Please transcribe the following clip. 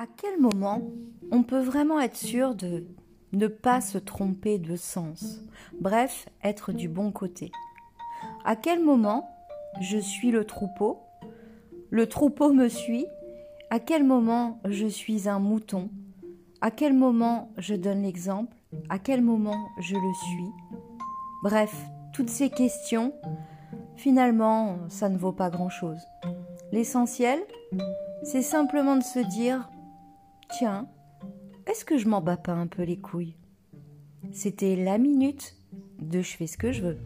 À quel moment on peut vraiment être sûr de ne pas se tromper de sens? Bref, être du bon côté. À quel moment je suis le troupeau? Le troupeau me suit. À quel moment je suis un mouton? À quel moment je donne l'exemple? À quel moment je le suis? Bref, toutes ces questions, finalement, ça ne vaut pas grand-chose. L'essentiel, c'est simplement de se dire Tiens, est-ce que je m'en bats pas un peu les couilles? C'était la minute de je fais ce que je veux.